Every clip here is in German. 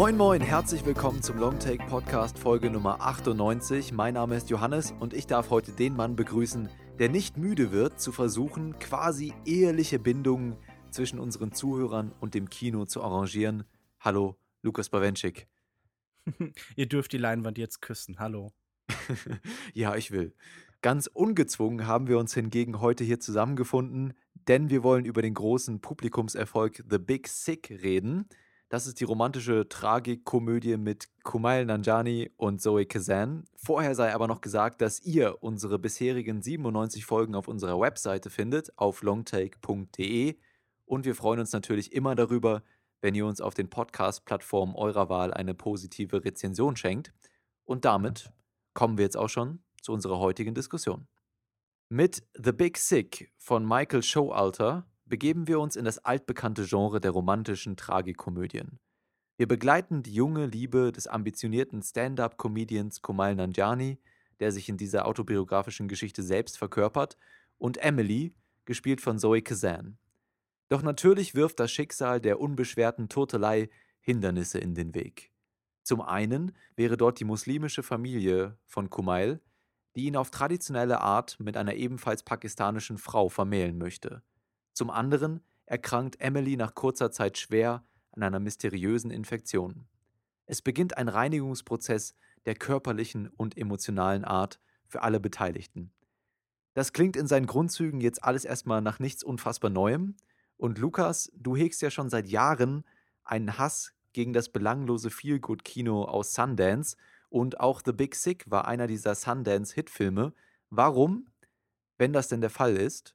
Moin Moin, herzlich willkommen zum Longtake Podcast Folge Nummer 98. Mein Name ist Johannes und ich darf heute den Mann begrüßen, der nicht müde wird, zu versuchen, quasi eheliche Bindungen zwischen unseren Zuhörern und dem Kino zu arrangieren. Hallo, Lukas Bawenschik. Ihr dürft die Leinwand jetzt küssen. Hallo. ja, ich will. Ganz ungezwungen haben wir uns hingegen heute hier zusammengefunden, denn wir wollen über den großen Publikumserfolg The Big Sick reden. Das ist die romantische Tragikkomödie mit Kumail Nanjani und Zoe Kazan. Vorher sei aber noch gesagt, dass ihr unsere bisherigen 97 Folgen auf unserer Webseite findet, auf longtake.de. Und wir freuen uns natürlich immer darüber, wenn ihr uns auf den Podcast-Plattformen eurer Wahl eine positive Rezension schenkt. Und damit kommen wir jetzt auch schon zu unserer heutigen Diskussion. Mit The Big Sick von Michael Showalter begeben wir uns in das altbekannte Genre der romantischen Tragikomödien. Wir begleiten die junge Liebe des ambitionierten Stand-up-Comedians Kumail Nanjiani, der sich in dieser autobiografischen Geschichte selbst verkörpert, und Emily, gespielt von Zoe Kazan. Doch natürlich wirft das Schicksal der unbeschwerten Turtelei Hindernisse in den Weg. Zum einen wäre dort die muslimische Familie von Kumail, die ihn auf traditionelle Art mit einer ebenfalls pakistanischen Frau vermählen möchte. Zum anderen erkrankt Emily nach kurzer Zeit schwer an einer mysteriösen Infektion. Es beginnt ein Reinigungsprozess der körperlichen und emotionalen Art für alle Beteiligten. Das klingt in seinen Grundzügen jetzt alles erstmal nach nichts unfassbar Neuem. Und Lukas, du hegst ja schon seit Jahren einen Hass gegen das belanglose Feelgood-Kino aus Sundance und auch The Big Sick war einer dieser Sundance-Hitfilme. Warum, wenn das denn der Fall ist,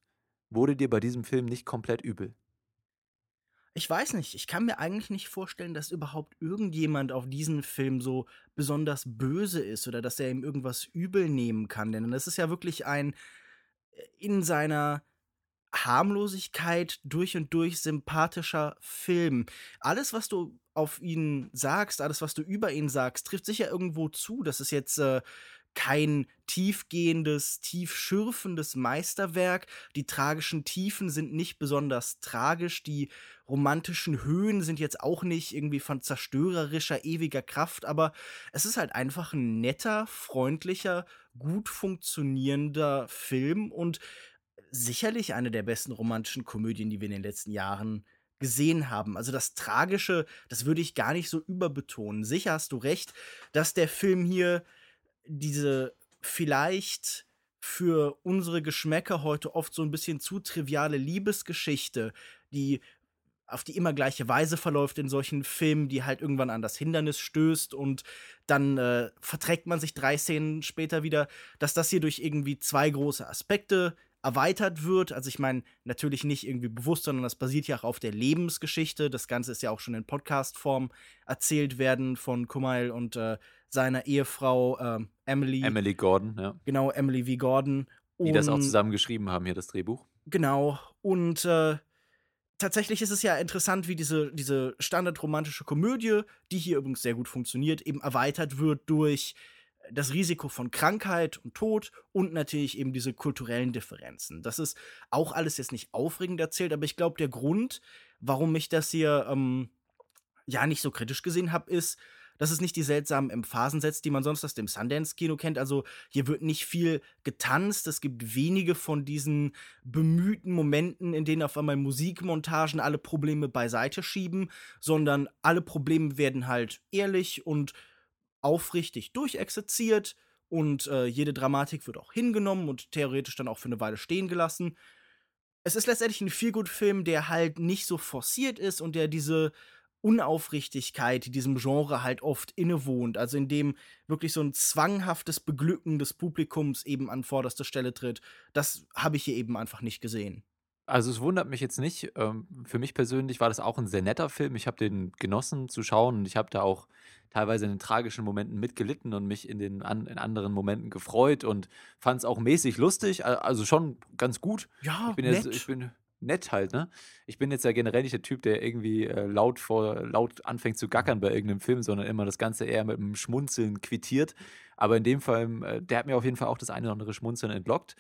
wurde dir bei diesem Film nicht komplett übel? Ich weiß nicht, ich kann mir eigentlich nicht vorstellen, dass überhaupt irgendjemand auf diesen Film so besonders böse ist oder dass er ihm irgendwas übel nehmen kann. Denn das ist ja wirklich ein äh, in seiner Harmlosigkeit durch und durch sympathischer Film. Alles, was du auf ihn sagst, alles, was du über ihn sagst, trifft sicher irgendwo zu. Das ist jetzt äh, kein tiefgehendes, tiefschürfendes Meisterwerk. Die tragischen Tiefen sind nicht besonders tragisch. Die romantischen Höhen sind jetzt auch nicht irgendwie von zerstörerischer, ewiger Kraft, aber es ist halt einfach ein netter, freundlicher, gut funktionierender Film und sicherlich eine der besten romantischen Komödien, die wir in den letzten Jahren gesehen haben. Also das Tragische, das würde ich gar nicht so überbetonen. Sicher hast du recht, dass der Film hier diese vielleicht für unsere Geschmäcker heute oft so ein bisschen zu triviale Liebesgeschichte, die auf die immer gleiche Weise verläuft in solchen Filmen, die halt irgendwann an das Hindernis stößt und dann äh, verträgt man sich drei Szenen später wieder, dass das hier durch irgendwie zwei große Aspekte erweitert wird. Also ich meine, natürlich nicht irgendwie bewusst, sondern das basiert ja auch auf der Lebensgeschichte. Das Ganze ist ja auch schon in Podcast-Form erzählt werden von Kumail und äh, seiner Ehefrau äh, Emily. Emily Gordon, ja. Genau, Emily V. Gordon. Die das auch zusammen geschrieben haben, hier das Drehbuch. Genau. Und äh, tatsächlich ist es ja interessant, wie diese, diese standardromantische Komödie, die hier übrigens sehr gut funktioniert, eben erweitert wird durch das Risiko von Krankheit und Tod und natürlich eben diese kulturellen Differenzen. Das ist auch alles jetzt nicht aufregend erzählt, aber ich glaube, der Grund, warum ich das hier ähm, ja nicht so kritisch gesehen habe, ist, dass es nicht die seltsamen Emphasen setzt, die man sonst aus dem Sundance-Kino kennt. Also hier wird nicht viel getanzt. Es gibt wenige von diesen bemühten Momenten, in denen auf einmal Musikmontagen alle Probleme beiseite schieben, sondern alle Probleme werden halt ehrlich und aufrichtig durchexerziert und äh, jede Dramatik wird auch hingenommen und theoretisch dann auch für eine Weile stehen gelassen. Es ist letztendlich ein Feelgood-Film, der halt nicht so forciert ist und der diese Unaufrichtigkeit, die diesem Genre halt oft innewohnt, also in dem wirklich so ein zwanghaftes Beglücken des Publikums eben an vorderster Stelle tritt, das habe ich hier eben einfach nicht gesehen. Also es wundert mich jetzt nicht. Ähm, für mich persönlich war das auch ein sehr netter Film. Ich habe den genossen zu schauen und ich habe da auch teilweise in den tragischen Momenten mitgelitten und mich in den an, in anderen Momenten gefreut und fand es auch mäßig lustig. Also schon ganz gut. Ja, ich bin nett. Jetzt, ich bin nett halt, ne? Ich bin jetzt ja generell nicht der Typ, der irgendwie äh, laut vor laut anfängt zu gackern bei irgendeinem Film, sondern immer das Ganze eher mit einem Schmunzeln quittiert. Aber in dem Fall, äh, der hat mir auf jeden Fall auch das eine oder andere Schmunzeln entlockt.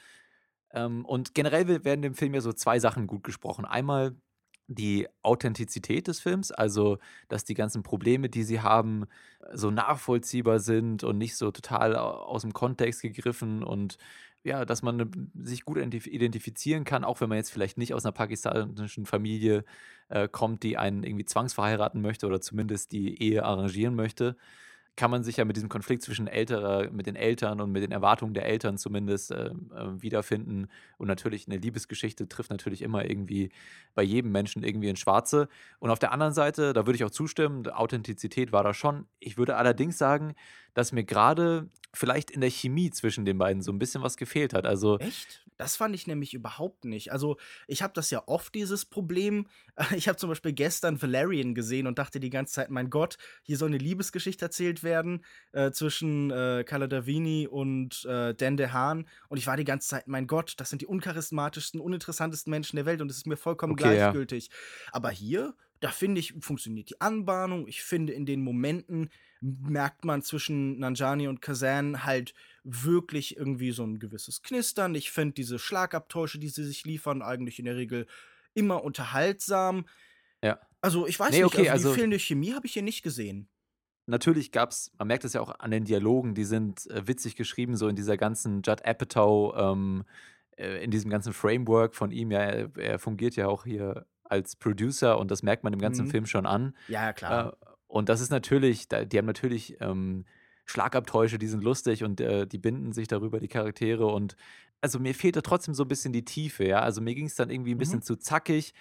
Ähm, und generell werden dem Film ja so zwei Sachen gut gesprochen. Einmal die Authentizität des Films, also dass die ganzen Probleme, die sie haben, so nachvollziehbar sind und nicht so total aus dem Kontext gegriffen und ja, dass man ne, sich gut identifizieren kann, auch wenn man jetzt vielleicht nicht aus einer pakistanischen Familie äh, kommt, die einen irgendwie zwangsverheiraten möchte oder zumindest die Ehe arrangieren möchte kann man sich ja mit diesem Konflikt zwischen älterer, mit den Eltern und mit den Erwartungen der Eltern zumindest äh, äh, wiederfinden. Und natürlich eine Liebesgeschichte trifft natürlich immer irgendwie bei jedem Menschen irgendwie ins Schwarze. Und auf der anderen Seite, da würde ich auch zustimmen, Authentizität war da schon. Ich würde allerdings sagen, dass mir gerade vielleicht in der Chemie zwischen den beiden so ein bisschen was gefehlt hat. Also Echt? Das fand ich nämlich überhaupt nicht. Also, ich habe das ja oft, dieses Problem. Ich habe zum Beispiel gestern Valerian gesehen und dachte die ganze Zeit, mein Gott, hier soll eine Liebesgeschichte erzählt werden äh, zwischen äh, Carla Davini und äh, Dan DeHaan. Und ich war die ganze Zeit, mein Gott, das sind die uncharismatischsten, uninteressantesten Menschen der Welt und es ist mir vollkommen okay, gleichgültig. Ja. Aber hier, da finde ich, funktioniert die Anbahnung. Ich finde, in den Momenten merkt man zwischen Nanjani und Kazan halt wirklich irgendwie so ein gewisses Knistern. Ich finde diese Schlagabtäusche, die sie sich liefern, eigentlich in der Regel immer unterhaltsam. Ja. Also, ich weiß nee, nicht, okay, also, also die fehlende Chemie habe ich hier nicht gesehen. Natürlich gab es, man merkt es ja auch an den Dialogen, die sind äh, witzig geschrieben, so in dieser ganzen Judd Apatow, ähm, äh, in diesem ganzen Framework von ihm. Ja, er, er, fungiert ja auch hier als Producer und das merkt man im ganzen mhm. Film schon an. Ja, klar. Äh, und das ist natürlich, die haben natürlich ähm, Schlagabtäusche, die sind lustig und äh, die binden sich darüber, die Charaktere. Und also mir fehlte trotzdem so ein bisschen die Tiefe, ja. Also mir ging es dann irgendwie ein bisschen mhm. zu zackig.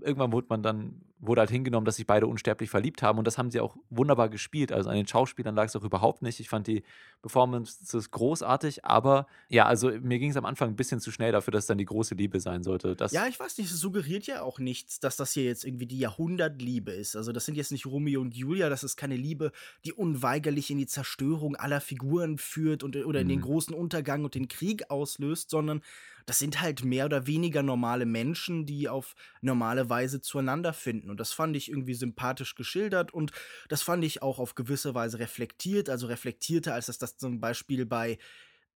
Irgendwann wurde man dann, wurde halt hingenommen, dass sich beide unsterblich verliebt haben und das haben sie auch wunderbar gespielt. Also an den Schauspielern lag es auch überhaupt nicht. Ich fand die Performances großartig, aber ja, also mir ging es am Anfang ein bisschen zu schnell dafür, dass es dann die große Liebe sein sollte. Das ja, ich weiß nicht, es suggeriert ja auch nichts, dass das hier jetzt irgendwie die Jahrhundertliebe ist. Also das sind jetzt nicht Romeo und Julia, das ist keine Liebe, die unweigerlich in die Zerstörung aller Figuren führt und, oder in mhm. den großen Untergang und den Krieg auslöst, sondern das sind halt mehr oder weniger normale Menschen, die auf normale Weise zueinander finden. Und das fand ich irgendwie sympathisch geschildert und das fand ich auch auf gewisse Weise reflektiert, also reflektierter, als dass das zum Beispiel bei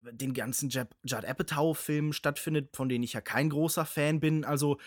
den ganzen Judd Apatow-Filmen stattfindet, von denen ich ja kein großer Fan bin. Also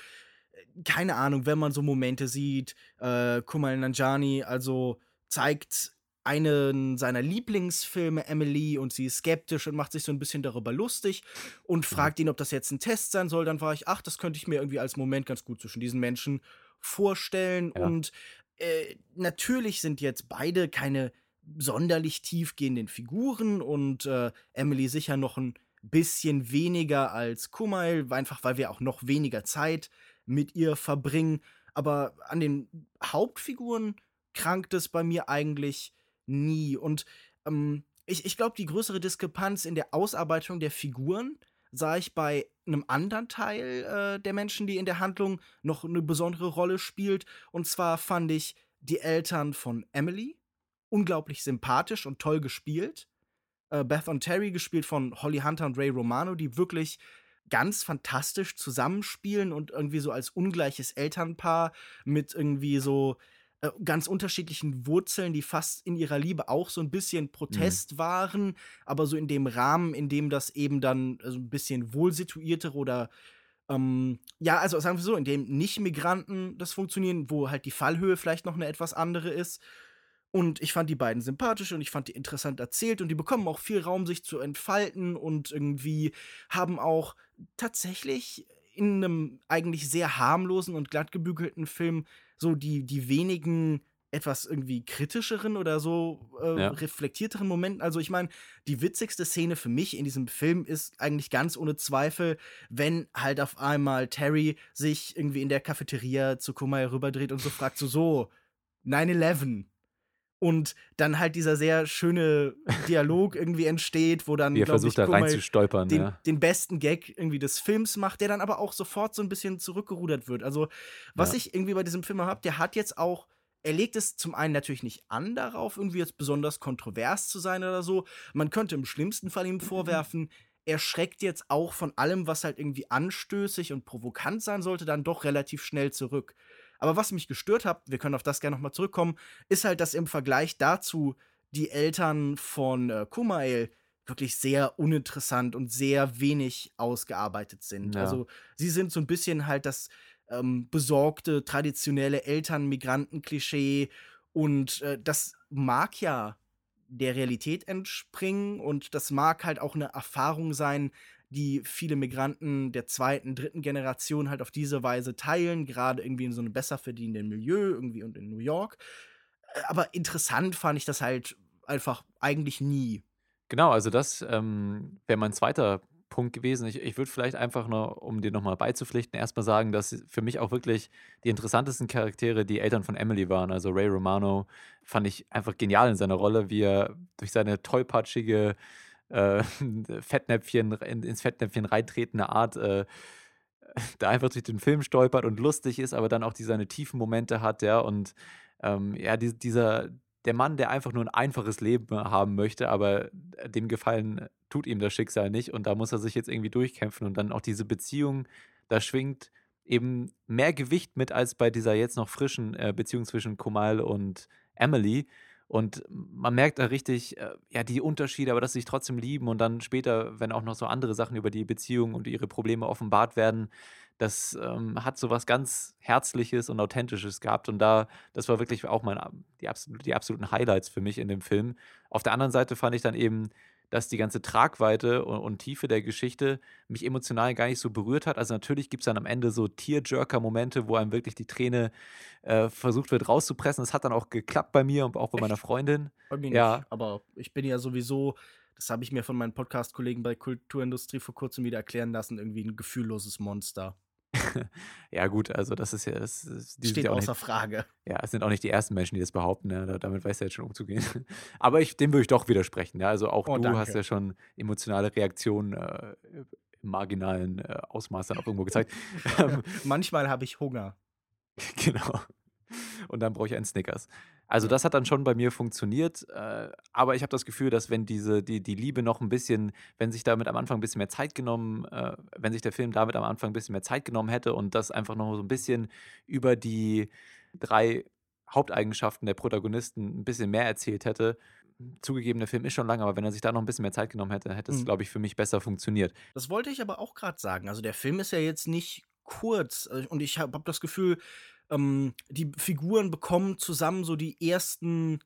äh, keine Ahnung, wenn man so Momente sieht, äh, Kumail Nanjani also zeigt einen seiner Lieblingsfilme, Emily, und sie ist skeptisch und macht sich so ein bisschen darüber lustig und mhm. fragt ihn, ob das jetzt ein Test sein soll. Dann war ich, ach, das könnte ich mir irgendwie als Moment ganz gut zwischen diesen Menschen vorstellen. Ja. Und äh, natürlich sind jetzt beide keine sonderlich tiefgehenden Figuren und äh, Emily sicher noch ein bisschen weniger als Kumail, einfach weil wir auch noch weniger Zeit mit ihr verbringen. Aber an den Hauptfiguren krankt es bei mir eigentlich nie. Und ähm, ich, ich glaube, die größere Diskrepanz in der Ausarbeitung der Figuren sah ich bei einem anderen Teil äh, der Menschen, die in der Handlung noch eine besondere Rolle spielt. Und zwar fand ich die Eltern von Emily unglaublich sympathisch und toll gespielt. Äh, Beth und Terry gespielt von Holly Hunter und Ray Romano, die wirklich ganz fantastisch zusammenspielen und irgendwie so als ungleiches Elternpaar mit irgendwie so äh, ganz unterschiedlichen Wurzeln, die fast in ihrer Liebe auch so ein bisschen Protest mhm. waren, aber so in dem Rahmen, in dem das eben dann so ein bisschen wohlsituiertere oder ähm, ja, also sagen wir so, in dem Nicht-Migranten das funktionieren, wo halt die Fallhöhe vielleicht noch eine etwas andere ist. Und ich fand die beiden sympathisch und ich fand die interessant erzählt und die bekommen auch viel Raum, sich zu entfalten und irgendwie haben auch tatsächlich in einem eigentlich sehr harmlosen und glattgebügelten Film so die, die wenigen etwas irgendwie kritischeren oder so äh, ja. reflektierteren Momenten. Also ich meine, die witzigste Szene für mich in diesem Film ist eigentlich ganz ohne Zweifel, wenn halt auf einmal Terry sich irgendwie in der Cafeteria zu Kumai rüberdreht und so fragt so, so, 9-11, und dann halt dieser sehr schöne Dialog irgendwie entsteht, wo dann Wie er versucht ich, da reinzustolpern, den, ja. den besten Gag irgendwie des Films macht, der dann aber auch sofort so ein bisschen zurückgerudert wird. Also, was ja. ich irgendwie bei diesem Film habe, der hat jetzt auch er legt es zum einen natürlich nicht an darauf, irgendwie jetzt besonders kontrovers zu sein oder so. Man könnte im schlimmsten Fall ihm vorwerfen, er schreckt jetzt auch von allem, was halt irgendwie anstößig und provokant sein sollte, dann doch relativ schnell zurück. Aber was mich gestört hat, wir können auf das gerne nochmal zurückkommen, ist halt, dass im Vergleich dazu die Eltern von äh, Kumail wirklich sehr uninteressant und sehr wenig ausgearbeitet sind. Ja. Also sie sind so ein bisschen halt das ähm, besorgte, traditionelle Eltern-Migranten-Klischee. Und äh, das mag ja der Realität entspringen und das mag halt auch eine Erfahrung sein, die viele Migranten der zweiten, dritten Generation halt auf diese Weise teilen, gerade irgendwie in so einem besser verdienenden Milieu, irgendwie und in New York. Äh, aber interessant fand ich das halt einfach eigentlich nie. Genau, also das ähm, wäre mein zweiter Punkt gewesen. Ich, ich würde vielleicht einfach nur, um dir nochmal beizupflichten, erstmal sagen, dass für mich auch wirklich die interessantesten Charaktere die Eltern von Emily waren. Also Ray Romano fand ich einfach genial in seiner Rolle, wie er durch seine tollpatschige äh, Fettnäpfchen, in, ins Fettnäpfchen reintretende Art äh, da einfach durch den Film stolpert und lustig ist, aber dann auch die seine tiefen Momente hat, ja, und ähm, ja, die, dieser, der Mann, der einfach nur ein einfaches Leben haben möchte, aber dem Gefallen tut ihm das Schicksal nicht und da muss er sich jetzt irgendwie durchkämpfen und dann auch diese Beziehung, da schwingt eben mehr Gewicht mit als bei dieser jetzt noch frischen äh, Beziehung zwischen Kumal und Emily. Und man merkt da richtig, äh, ja, die Unterschiede, aber dass sie sich trotzdem lieben und dann später, wenn auch noch so andere Sachen über die Beziehung und ihre Probleme offenbart werden, das ähm, hat so was ganz Herzliches und Authentisches gehabt. Und da, das war wirklich auch mein, die, die absoluten Highlights für mich in dem Film. Auf der anderen Seite fand ich dann eben dass die ganze Tragweite und, und, Tiefe der Geschichte mich emotional gar nicht so berührt hat. Also natürlich gibt es dann am Ende so Tearjerker-Momente, wo einem wirklich die Träne äh, versucht wird rauszupressen. Das hat dann auch geklappt bei mir und auch bei Echt? meiner Freundin. Bei mir ja. nicht, aber ich bin ja sowieso, das habe ich mir von meinen Podcast-Kollegen bei Kulturindustrie vor kurzem wieder erklären lassen, irgendwie ein gefühlloses Monster. ja, gut, also das ist ja. Das, das Steht außer nicht, Frage. Ja, es sind auch nicht die ersten Menschen, die das behaupten. Ja, damit weiß er jetzt schon umzugehen. Aber ich, dem würde ich doch widersprechen. Ja, also auch oh, du danke. hast ja schon emotionale Reaktionen äh, im marginalen äh, Ausmaß dann auch irgendwo gezeigt. Manchmal habe ich Hunger. genau. Und dann brauche ich einen Snickers. Also das hat dann schon bei mir funktioniert, äh, aber ich habe das Gefühl, dass wenn diese, die, die Liebe noch ein bisschen, wenn sich damit am Anfang ein bisschen mehr Zeit genommen, äh, wenn sich der Film damit am Anfang ein bisschen mehr Zeit genommen hätte und das einfach noch so ein bisschen über die drei Haupteigenschaften der Protagonisten ein bisschen mehr erzählt hätte, zugegeben, der Film ist schon lang, aber wenn er sich da noch ein bisschen mehr Zeit genommen hätte, hätte es, mhm. glaube ich, für mich besser funktioniert. Das wollte ich aber auch gerade sagen. Also der Film ist ja jetzt nicht kurz äh, und ich habe hab das Gefühl, ähm, die Figuren bekommen zusammen so die ersten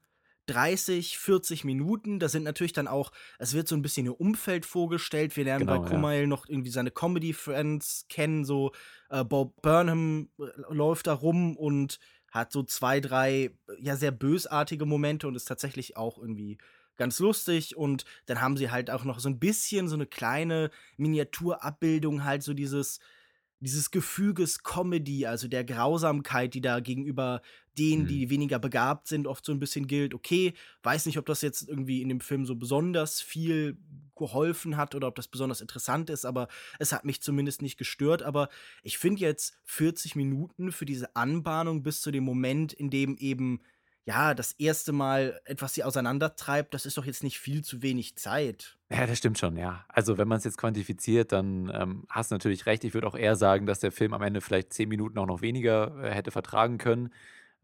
30, 40 Minuten. Da sind natürlich dann auch, es wird so ein bisschen ihr Umfeld vorgestellt. Wir lernen genau, bei Kumail ja. noch irgendwie seine Comedy-Friends kennen. So äh, Bob Burnham äh, läuft da rum und hat so zwei, drei ja sehr bösartige Momente und ist tatsächlich auch irgendwie ganz lustig. Und dann haben sie halt auch noch so ein bisschen so eine kleine Miniaturabbildung, halt so dieses dieses Gefüges Comedy, also der Grausamkeit, die da gegenüber denen, mhm. die weniger begabt sind, oft so ein bisschen gilt. Okay, weiß nicht, ob das jetzt irgendwie in dem Film so besonders viel geholfen hat oder ob das besonders interessant ist, aber es hat mich zumindest nicht gestört. Aber ich finde jetzt 40 Minuten für diese Anbahnung bis zu dem Moment, in dem eben ja, das erste Mal etwas sie auseinandertreibt, das ist doch jetzt nicht viel zu wenig Zeit. Ja, das stimmt schon, ja. Also, wenn man es jetzt quantifiziert, dann ähm, hast du natürlich recht. Ich würde auch eher sagen, dass der Film am Ende vielleicht zehn Minuten auch noch weniger äh, hätte vertragen können.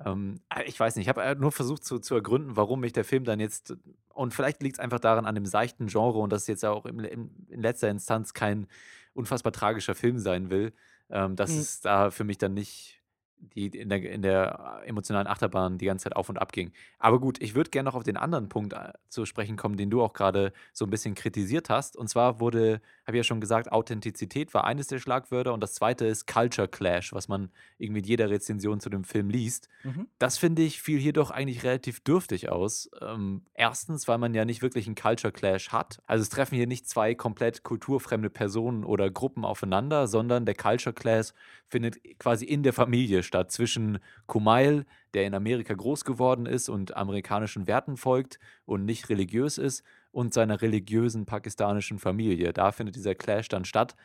Ähm, äh, ich weiß nicht, ich habe äh, nur versucht zu, zu ergründen, warum mich der Film dann jetzt, und vielleicht liegt es einfach daran, an dem seichten Genre und dass es jetzt auch im, im, in letzter Instanz kein unfassbar tragischer Film sein will, ähm, dass mhm. es da für mich dann nicht die in der, in der emotionalen Achterbahn die ganze Zeit auf und ab ging. Aber gut, ich würde gerne noch auf den anderen Punkt äh, zu sprechen kommen, den du auch gerade so ein bisschen kritisiert hast. Und zwar wurde, habe ja schon gesagt, Authentizität war eines der Schlagwörter und das zweite ist Culture Clash, was man irgendwie in jeder Rezension zu dem Film liest. Mhm. Das finde ich fiel hier doch eigentlich relativ dürftig aus. Ähm, erstens, weil man ja nicht wirklich einen Culture Clash hat. Also es treffen hier nicht zwei komplett kulturfremde Personen oder Gruppen aufeinander, sondern der Culture Clash findet quasi in der Familie statt zwischen Kumail, der in Amerika groß geworden ist und amerikanischen Werten folgt und nicht religiös ist, und seiner religiösen pakistanischen Familie. Da findet dieser Clash dann statt.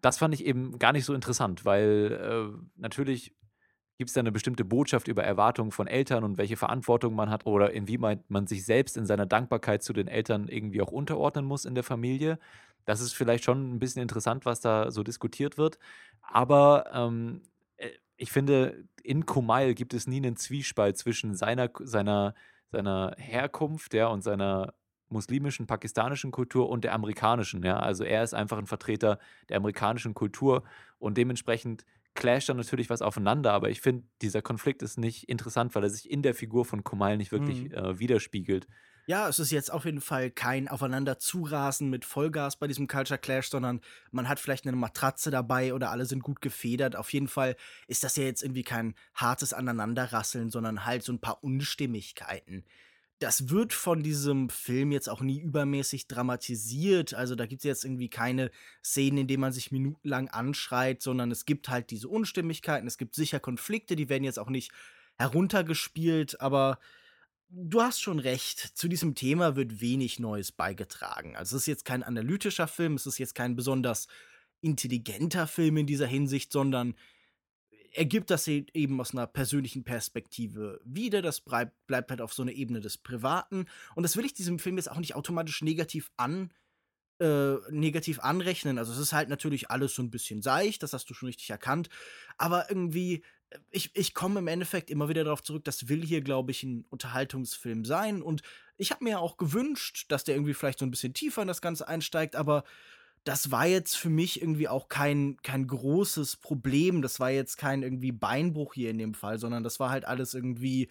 Das fand ich eben gar nicht so interessant, weil äh, natürlich gibt es da eine bestimmte Botschaft über Erwartungen von Eltern und welche Verantwortung man hat oder inwieweit man sich selbst in seiner Dankbarkeit zu den Eltern irgendwie auch unterordnen muss in der Familie. Das ist vielleicht schon ein bisschen interessant, was da so diskutiert wird. Aber ähm, äh, ich finde, in Kumail gibt es nie einen Zwiespalt zwischen seiner, seiner, seiner Herkunft ja, und seiner muslimischen, pakistanischen Kultur und der amerikanischen. Ja? Also er ist einfach ein Vertreter der amerikanischen Kultur und dementsprechend clasht dann natürlich was aufeinander, aber ich finde, dieser Konflikt ist nicht interessant, weil er sich in der Figur von Kumail nicht wirklich Mhm. äh, widerspiegelt. Ja, es ist jetzt auf jeden Fall kein aufeinander zurasen mit Vollgas bei diesem Culture Clash, sondern man hat vielleicht eine Matratze dabei oder alle sind gut gefedert. Auf jeden Fall ist das ja jetzt irgendwie kein hartes Aneinanderrasseln, sondern halt so ein paar Unstimmigkeiten. Das wird von diesem Film jetzt auch nie übermäßig dramatisiert. Also da gibt es jetzt irgendwie keine Szenen, in denen man sich minutenlang anschreit, sondern es gibt halt diese Unstimmigkeiten. Es gibt sicher Konflikte, die werden jetzt auch nicht heruntergespielt, aber Du hast schon recht. Zu diesem Thema wird wenig Neues beigetragen. Also es ist jetzt kein analytischer Film, es ist jetzt kein besonders intelligenter Film in dieser Hinsicht, sondern er gibt das e- eben aus einer persönlichen Perspektive wieder. Das bleib, bleibt halt auf so einer Ebene des Privaten. Und das will ich diesem Film jetzt auch nicht automatisch negativ an, äh, negativ anrechnen. Also es ist halt natürlich alles so ein bisschen seicht, das hast du schon richtig erkannt. Aber irgendwie, ich, ich komme im Endeffekt immer wieder darauf zurück, das will hier, glaube ich, ein Unterhaltungsfilm sein. Und ich habe mir ja auch gewünscht, dass der irgendwie vielleicht so ein bisschen tiefer in das Ganze einsteigt, aber das war jetzt für mich irgendwie auch kein, kein großes Problem. Das war jetzt kein irgendwie Beinbruch hier in dem Fall, sondern das war halt alles irgendwie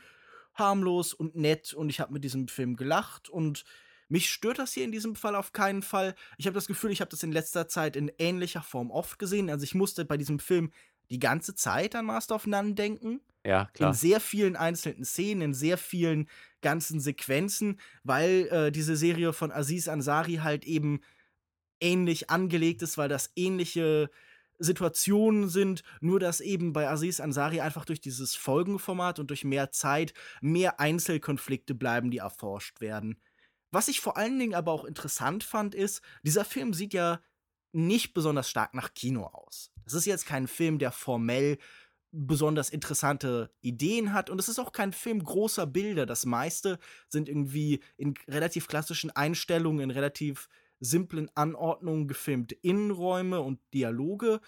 harmlos und nett und ich habe mit diesem Film gelacht und mich stört das hier in diesem Fall auf keinen Fall. Ich habe das Gefühl, ich habe das in letzter Zeit in ähnlicher Form oft gesehen. Also ich musste bei diesem Film die ganze Zeit an Master of None denken. Ja, In klar. sehr vielen einzelnen Szenen, in sehr vielen ganzen Sequenzen, weil äh, diese Serie von Aziz Ansari halt eben ähnlich angelegt ist, weil das ähnliche Situationen sind, nur dass eben bei Aziz Ansari einfach durch dieses Folgenformat und durch mehr Zeit mehr Einzelkonflikte bleiben, die erforscht werden. Was ich vor allen Dingen aber auch interessant fand, ist, dieser Film sieht ja nicht besonders stark nach Kino aus. Das ist jetzt kein Film, der formell besonders interessante Ideen hat und es ist auch kein Film großer Bilder. Das meiste sind irgendwie in relativ klassischen Einstellungen, in relativ simplen Anordnungen gefilmte Innenräume und Dialoge.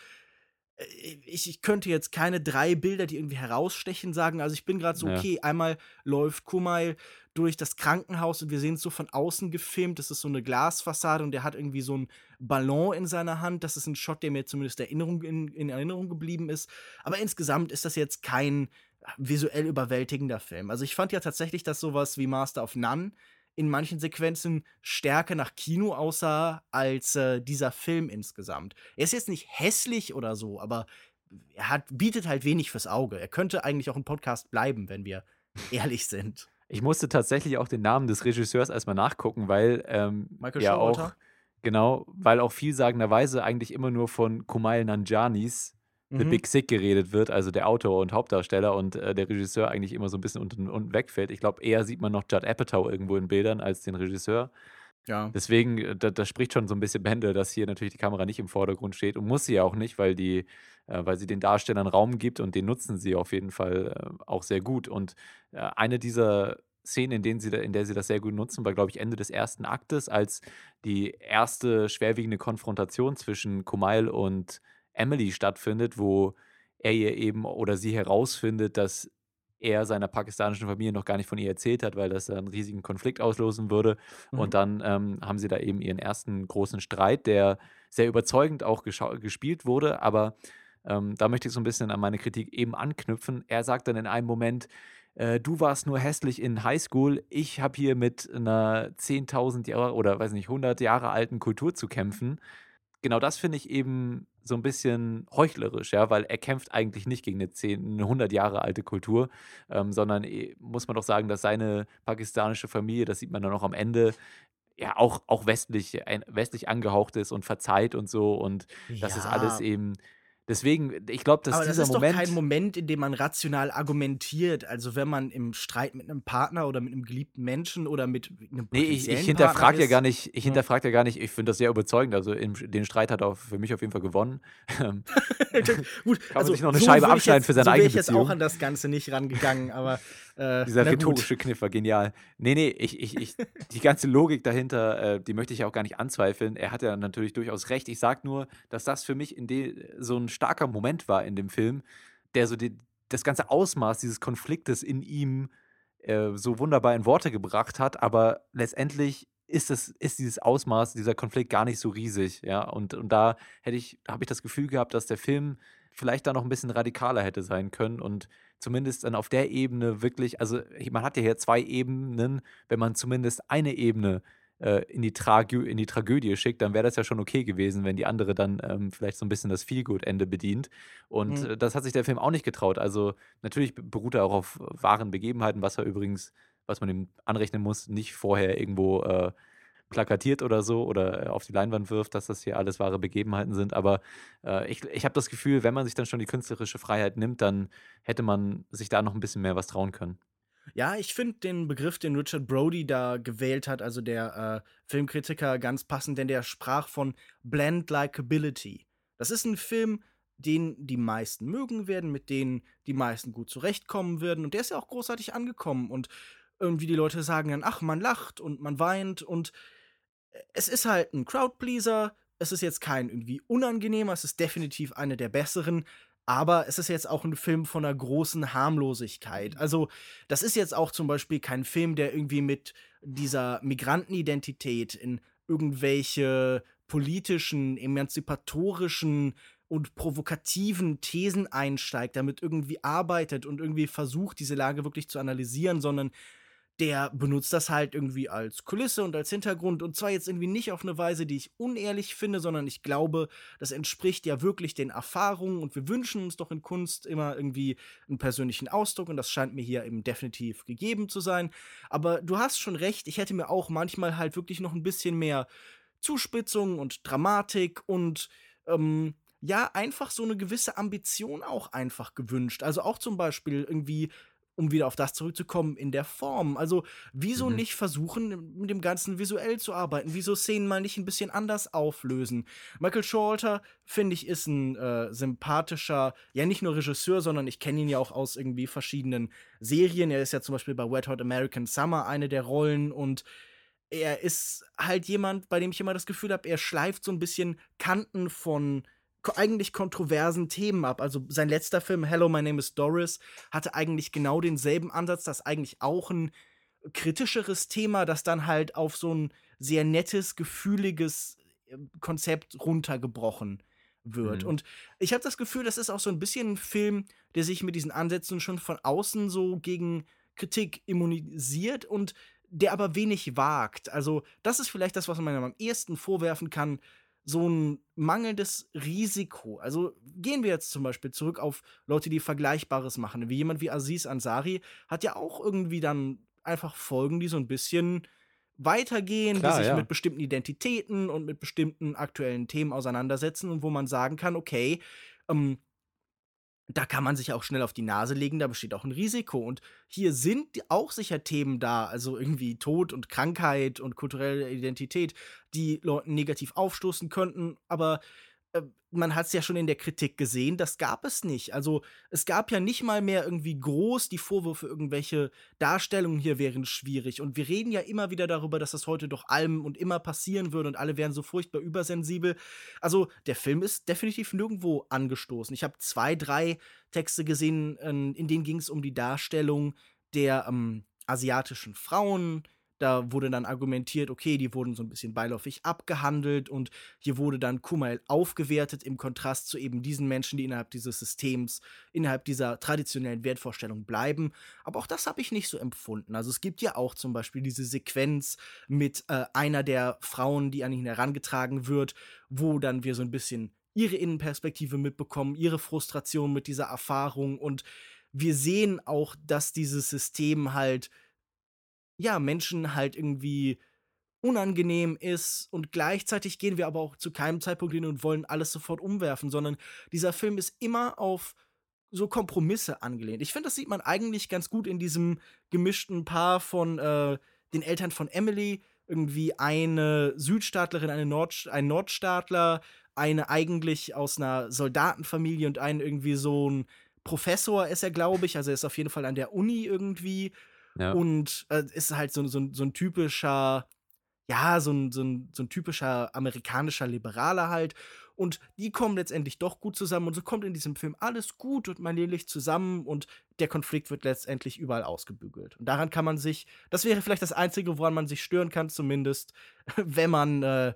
Äh, Ich, ich könnte jetzt keine drei Bilder, die irgendwie herausstechen, sagen. Also ich bin gerade so, Ja. okay, einmal läuft Kumail durch das Krankenhaus und wir sehen es so von außen gefilmt. Das ist so eine Glasfassade und der hat irgendwie so einen Ballon in seiner Hand. Das ist ein Shot, der mir zumindest Erinnerung in, in Erinnerung geblieben ist. Aber insgesamt ist das jetzt kein visuell überwältigender Film. Also ich fand ja tatsächlich, dass sowas wie Master of None in manchen Sequenzen stärker nach Kino aussah als äh, dieser Film insgesamt. Er ist jetzt nicht hässlich oder so, aber er hat, bietet halt wenig fürs Auge. Er könnte eigentlich auch ein Podcast bleiben, wenn wir ehrlich sind. Ich musste tatsächlich auch den Namen des Regisseurs erstmal nachgucken, weil ähm, Michael ja auch, genau, weil auch vielsagenderweise eigentlich immer nur von Kumail Nanjianis The Mhm. Big Sick geredet wird, also der Autor und Hauptdarsteller und äh, der Regisseur eigentlich immer so ein bisschen unten, unten wegfällt. Ich glaube, eher sieht man noch Judd Apatow irgendwo in Bildern als den Regisseur. Ja. Deswegen, äh, da, das spricht schon so ein bisschen Bände, dass hier natürlich die Kamera nicht im Vordergrund steht und muss sie ja auch nicht, weil die, äh, weil sie den Darstellern Raum gibt und den nutzen sie auf jeden Fall äh, auch sehr gut. Und äh, eine dieser Szenen, in, denen sie, da- in der sie das sehr gut nutzen, war, glaube ich, Ende des ersten Aktes, als die erste schwerwiegende Konfrontation zwischen Kumail und Emily stattfindet, wo er ihr eben oder sie herausfindet, dass er seiner pakistanischen Familie noch gar nicht von ihr erzählt hat, weil das einen riesigen Konflikt auslösen würde. Mhm. Und dann ähm, haben sie da eben ihren ersten großen Streit, der sehr überzeugend auch gespielt wurde. Aber ähm, da möchte ich so ein bisschen an meine Kritik eben anknüpfen. Er sagt dann in einem Moment, äh, du warst nur hässlich in Highschool, ich habe hier mit einer 10.000 Jahre oder weiß nicht, 100 Jahre alten Kultur zu kämpfen. Genau das finde ich eben so ein bisschen heuchlerisch, ja, weil er kämpft eigentlich nicht gegen eine, 10, eine 100 Jahre alte Kultur, ähm, sondern eh, muss man doch sagen, dass seine pakistanische Familie, das sieht man dann auch am Ende, ja auch, auch westlich, westlich angehaucht ist und verzeiht und so und das ist alles Ja. eben. Deswegen, ich glaube, dass Aber das dieser ist Moment. doch kein Moment, in dem man rational argumentiert. Also wenn man im Streit mit einem Partner oder mit einem geliebten Menschen oder mit einem Nee, ich, ich hinterfrage Partner ja gar nicht, ich hinterfrage ja gar nicht, ich finde das sehr überzeugend. Also in, den Streit hat er für mich auf jeden Fall gewonnen. Gut, man also sich noch eine so Scheibe abschneiden jetzt, für seine so eigene ich jetzt Beziehung. auch an das Ganze nicht rangegangen, aber äh, Dieser gut. rhetorische Kniff war genial. Nee, nee, ich, ich, ich, die ganze Logik dahinter, äh, die möchte ich auch gar nicht anzweifeln. Er hat ja natürlich durchaus recht. Ich sage nur, dass das für mich so ein starker Moment war in dem Film, der so die, das ganze Ausmaß dieses Konfliktes in ihm äh, so wunderbar in Worte gebracht hat. Aber letztendlich ist, es, ist dieses Ausmaß, dieser Konflikt gar nicht so riesig. Ja? Und, und da hätte ich, habe ich das Gefühl gehabt, dass der Film vielleicht da noch ein bisschen radikaler hätte sein können und zumindest dann auf der Ebene wirklich also, man hat ja hier 2 Ebenen, wenn man zumindest eine Ebene äh, in die Tragö in die Tragödie schickt, dann wäre das ja schon okay gewesen, wenn die andere dann, ähm, vielleicht so ein bisschen das Feelgood-Ende bedient. Und, Mhm. äh, das hat sich der Film auch nicht getraut. Also, natürlich beruht er auch auf wahren Begebenheiten, was er übrigens was man ihm anrechnen muss, nicht vorher irgendwo, äh, plakatiert oder so oder, äh, auf die Leinwand wirft, dass das hier alles wahre Begebenheiten sind. Aber, äh, ich ich habe das Gefühl, wenn man sich dann schon die künstlerische Freiheit nimmt, dann hätte man sich da noch ein bisschen mehr was trauen können. Ja, ich finde den Begriff, den Richard Brody da gewählt hat, also der äh, Filmkritiker, ganz passend, denn der sprach von Blend Likability. Das ist ein Film, den die meisten mögen werden, mit denen die meisten gut zurechtkommen würden. Und der ist ja auch großartig angekommen. Und irgendwie die Leute sagen dann, ach, man lacht und man weint. Und es ist halt ein Crowdpleaser. Es ist jetzt kein irgendwie unangenehmer, es ist definitiv eine der besseren. Aber es ist jetzt auch ein Film von einer großen Harmlosigkeit. Also, das ist jetzt auch zum Beispiel kein Film, der irgendwie mit dieser Migrantenidentität in irgendwelche politischen, emanzipatorischen und provokativen Thesen einsteigt, damit irgendwie arbeitet und irgendwie versucht, diese Lage wirklich zu analysieren, sondern der benutzt das halt irgendwie als Kulisse und als Hintergrund und zwar jetzt irgendwie nicht auf eine Weise, die ich unehrlich finde, sondern ich glaube, das entspricht ja wirklich den Erfahrungen und wir wünschen uns doch in Kunst immer irgendwie einen persönlichen Ausdruck und das scheint mir hier eben definitiv gegeben zu sein. Aber du hast schon recht, ich hätte mir auch manchmal halt wirklich noch ein bisschen mehr Zuspitzung und Dramatik und ähm, ja, einfach so eine gewisse Ambition auch einfach gewünscht. Also auch zum Beispiel irgendwie um wieder auf das zurückzukommen, in der Form. Also, wieso Mhm. nicht versuchen, mit dem Ganzen visuell zu arbeiten? Wieso Szenen mal nicht ein bisschen anders auflösen? Michael Showalter, finde ich, ist ein äh, sympathischer, ja nicht nur Regisseur, sondern ich kenne ihn ja auch aus irgendwie verschiedenen Serien. Er ist ja zum Beispiel bei Wet Hot American Summer eine der Rollen und er ist halt jemand, bei dem ich immer das Gefühl habe, er schleift so ein bisschen Kanten von eigentlich kontroversen Themen ab. Also, sein letzter Film, Hello, My Name is Doris, hatte eigentlich genau denselben Ansatz, das eigentlich auch ein kritischeres Thema, das dann halt auf so ein sehr nettes, gefühliges, ähm, Konzept runtergebrochen wird. Mhm. Und ich habe das Gefühl, das ist auch so ein bisschen 'n Film, der sich mit diesen Ansätzen schon von außen so gegen Kritik immunisiert und der aber wenig wagt. Also, das ist vielleicht das, was man am ehesten vorwerfen kann, so ein mangelndes Risiko. Also, gehen wir jetzt zum Beispiel zurück auf Leute, die Vergleichbares machen, wie jemand wie Aziz Ansari hat ja auch irgendwie dann einfach Folgen, die so ein bisschen weitergehen, die Klar, sich ja. mit bestimmten Identitäten und mit bestimmten aktuellen Themen auseinandersetzen und wo man sagen kann: „Okay, ähm, da kann man sich auch schnell auf die Nase legen, da besteht auch ein Risiko. Und hier sind auch sicher Themen da, also irgendwie Tod und Krankheit und kulturelle Identität, die Leuten negativ aufstoßen könnten. Aber man hat es ja schon in der Kritik gesehen, das gab es nicht. Also es gab ja nicht mal mehr irgendwie groß die Vorwürfe, irgendwelche Darstellungen hier wären schwierig. Und wir reden ja immer wieder darüber, dass das heute doch allem und immer passieren würde und alle wären so furchtbar übersensibel. Also, der Film ist definitiv nirgendwo angestoßen. Ich habe 2, 3 Texte gesehen, ähm, in denen ging es um die Darstellung der, ähm, asiatischen Frauen. Da wurde dann argumentiert, okay, die wurden so ein bisschen beiläufig abgehandelt und hier wurde dann Kumail aufgewertet im Kontrast zu eben diesen Menschen, die innerhalb dieses Systems, innerhalb dieser traditionellen Wertvorstellung bleiben. Aber auch das habe ich nicht so empfunden. Also, es gibt ja auch zum Beispiel diese Sequenz mit, äh, einer der Frauen, die an ihn herangetragen wird, wo dann wir so ein bisschen ihre Innenperspektive mitbekommen, ihre Frustration mit dieser Erfahrung und wir sehen auch, dass dieses System halt, ja, Menschen halt irgendwie unangenehm ist und gleichzeitig gehen wir aber auch zu keinem Zeitpunkt hin und wollen alles sofort umwerfen, sondern dieser Film ist immer auf so Kompromisse angelehnt. Ich finde, das sieht man eigentlich ganz gut in diesem gemischten Paar von äh, den Eltern von Emily, irgendwie eine Südstaatlerin, eine Nord ein Nordstaatler, eine eigentlich aus einer Soldatenfamilie und einen irgendwie so ein Professor ist er, glaube ich. Also er ist auf jeden Fall an der Uni irgendwie Ja. und äh, ist halt so, so, so ein typischer, ja, so ein, so, ein, so ein typischer amerikanischer Liberaler halt. Und die kommen letztendlich doch gut zusammen und so kommt in diesem Film alles gut und manierlich zusammen und der Konflikt wird letztendlich überall ausgebügelt. Und daran kann man sich, das wäre vielleicht das Einzige, woran man sich stören kann, zumindest, wenn man, äh,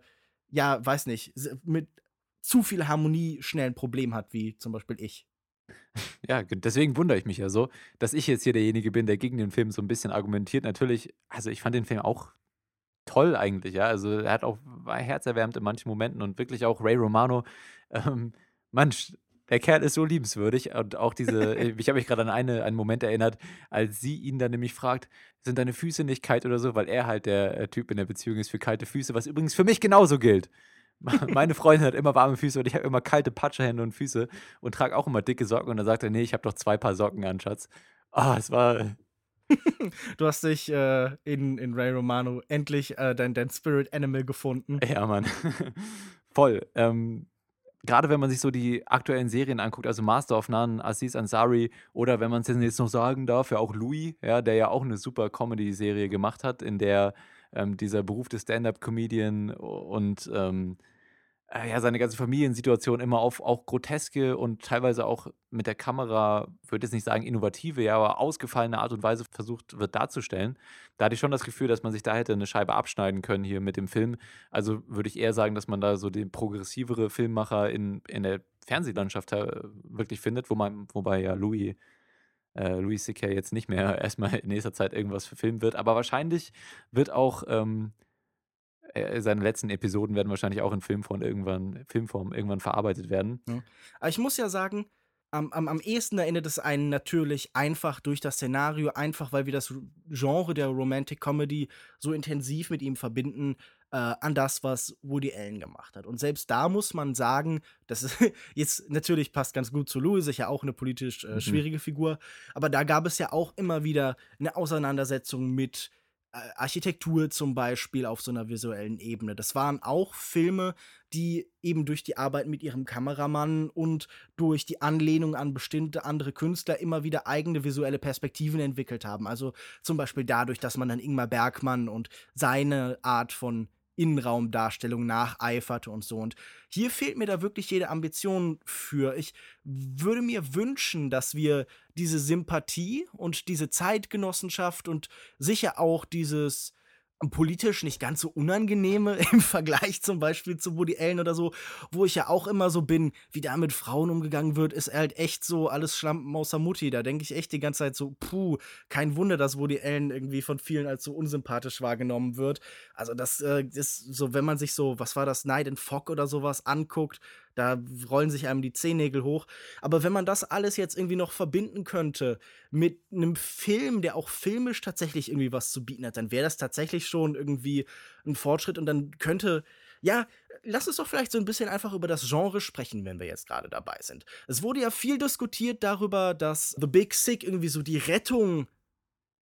ja, weiß nicht, mit zu viel Harmonie schnell ein Problem hat, wie zum Beispiel ich. Ja, deswegen wundere ich mich ja so, dass ich jetzt hier derjenige bin, der gegen den Film so ein bisschen argumentiert. Natürlich, also ich fand den Film auch toll eigentlich, ja. Also er hat auch war herzerwärmend in manchen Momenten und wirklich auch Ray Romano, ähm, Mensch, der Kerl ist so liebenswürdig und auch diese, ich habe mich gerade an eine, einen Moment erinnert, als sie ihn dann nämlich fragt, sind deine Füße nicht kalt oder so, weil er halt der äh, Typ in der Beziehung ist für kalte Füße, was übrigens für mich genauso gilt. Meine Freundin hat immer warme Füße und ich habe immer kalte Patschehände und Füße und trage auch immer dicke Socken und dann sagt er, nee, ich habe doch zwei Paar Socken an, Schatz. Ah, es war, du hast dich äh, in, in Ray Romano endlich äh, dein, dein Spirit Animal gefunden. Ja, Mann. Voll. Ähm, Gerade wenn man sich so die aktuellen Serien anguckt, also Master of None, Aziz Ansari oder wenn man es jetzt noch sagen darf, ja auch Louis, ja, der ja auch eine super Comedy-Serie gemacht hat, in der ähm, dieser Beruf des Stand-Up-Comedian und ähm, äh, ja, seine ganze Familiensituation immer auf auch groteske und teilweise auch mit der Kamera, würde jetzt nicht sagen innovative, ja, aber ausgefallene Art und Weise versucht wird darzustellen. Da hatte ich schon das Gefühl, dass man sich da hätte eine Scheibe abschneiden können hier mit dem Film. Also würde ich eher sagen, dass man da so den progressivere Filmmacher in, in der Fernsehlandschaft äh, wirklich findet, wo man, wobei ja Louis äh, Louis C.K. jetzt nicht mehr erstmal in nächster Zeit irgendwas verfilmen wird. Aber wahrscheinlich wird auch ähm, äh, seine letzten Episoden werden wahrscheinlich auch in Filmform irgendwann, Filmform irgendwann verarbeitet werden. Ja. Aber ich muss ja sagen, am, am, am ehesten erinnert es einen natürlich einfach durch das Szenario, einfach weil wir das Genre der Romantic Comedy so intensiv mit ihm verbinden, äh, an das, was Woody Allen gemacht hat. Und selbst da muss man sagen, das ist jetzt natürlich passt ganz gut zu Louis, ist ja auch eine politisch äh, mhm. schwierige mhm. Figur, aber da gab es ja auch immer wieder eine Auseinandersetzung mit Architektur zum Beispiel auf so einer visuellen Ebene. Das waren auch Filme, die eben durch die Arbeit mit ihrem Kameramann und durch die Anlehnung an bestimmte andere Künstler immer wieder eigene visuelle Perspektiven entwickelt haben. Also zum Beispiel dadurch, dass man dann Ingmar Bergmann und seine Art von Innenraumdarstellung nacheiferte und so. Und hier fehlt mir da wirklich jede Ambition für. Ich würde mir wünschen, dass wir diese Sympathie und diese Zeitgenossenschaft und sicher auch dieses politisch nicht ganz so unangenehme im Vergleich zum Beispiel zu Woody Allen oder so, wo ich ja auch immer so bin, wie da mit Frauen umgegangen wird, ist halt echt so alles Schlampen außer Mutti. Da denke ich echt die ganze Zeit so, puh, kein Wunder, dass Woody Allen irgendwie von vielen als so unsympathisch wahrgenommen wird. Also das äh, ist so, wenn man sich so, was war das, Night and Fog oder sowas anguckt, da rollen sich einem die Zehennägel hoch. Aber wenn man das alles jetzt irgendwie noch verbinden könnte mit einem Film, der auch filmisch tatsächlich irgendwie was zu bieten hat, dann wäre das tatsächlich schon irgendwie ein Fortschritt und dann könnte, ja, lass uns doch vielleicht so ein bisschen einfach über das Genre sprechen, wenn wir jetzt gerade dabei sind. Es wurde ja viel diskutiert darüber, dass The Big Sick irgendwie so die Rettung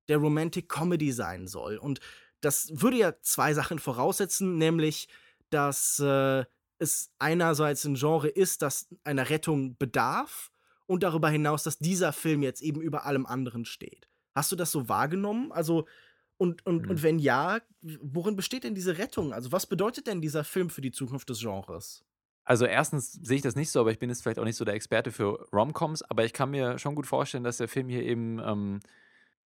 der Romantic Comedy sein soll. Und das würde ja zwei Sachen voraussetzen, nämlich, dass äh, es einerseits ein Genre ist, das einer Rettung bedarf und darüber hinaus, dass dieser Film jetzt eben über allem anderen steht. Hast du das so wahrgenommen? Also, und, und, mhm. und wenn ja, worin besteht denn diese Rettung? Also, was bedeutet denn dieser Film für die Zukunft des Genres? Also erstens sehe ich das nicht so, aber ich bin jetzt vielleicht auch nicht so der Experte für Romcoms, aber ich kann mir schon gut vorstellen, dass der Film hier eben ähm,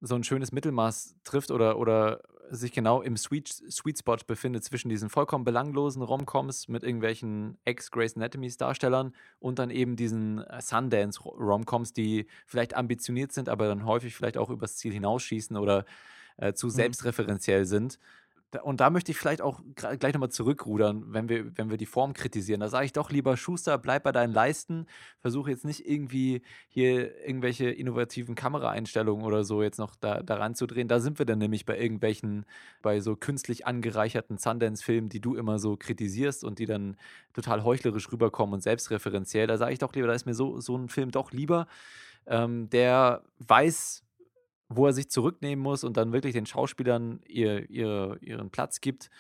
so ein schönes Mittelmaß trifft oder, oder sich genau im Sweet, Sweet Spot befindet zwischen diesen vollkommen belanglosen Romcoms mit irgendwelchen Ex-Grace Anatomies Darstellern und dann eben diesen äh, Sundance Romcoms, die vielleicht ambitioniert sind, aber dann häufig vielleicht auch übers Ziel hinausschießen oder äh, zu mhm. selbstreferenziell sind und da möchte ich vielleicht auch gleich nochmal zurückrudern, wenn wir, wenn wir die Form kritisieren. Da sage ich doch lieber, Schuster, bleib bei deinen Leisten. Versuche jetzt nicht irgendwie hier irgendwelche innovativen Kameraeinstellungen oder so jetzt noch da, daran zu drehen. Da sind wir dann nämlich bei irgendwelchen, bei so künstlich angereicherten Sundance-Filmen, die du immer so kritisierst und die dann total heuchlerisch rüberkommen und selbstreferenziell. Da sage ich doch lieber, da ist mir so, so ein Film doch lieber, ähm, der weiß, wo er sich zurücknehmen muss und dann wirklich den Schauspielern ihr, ihr, ihren Platz gibt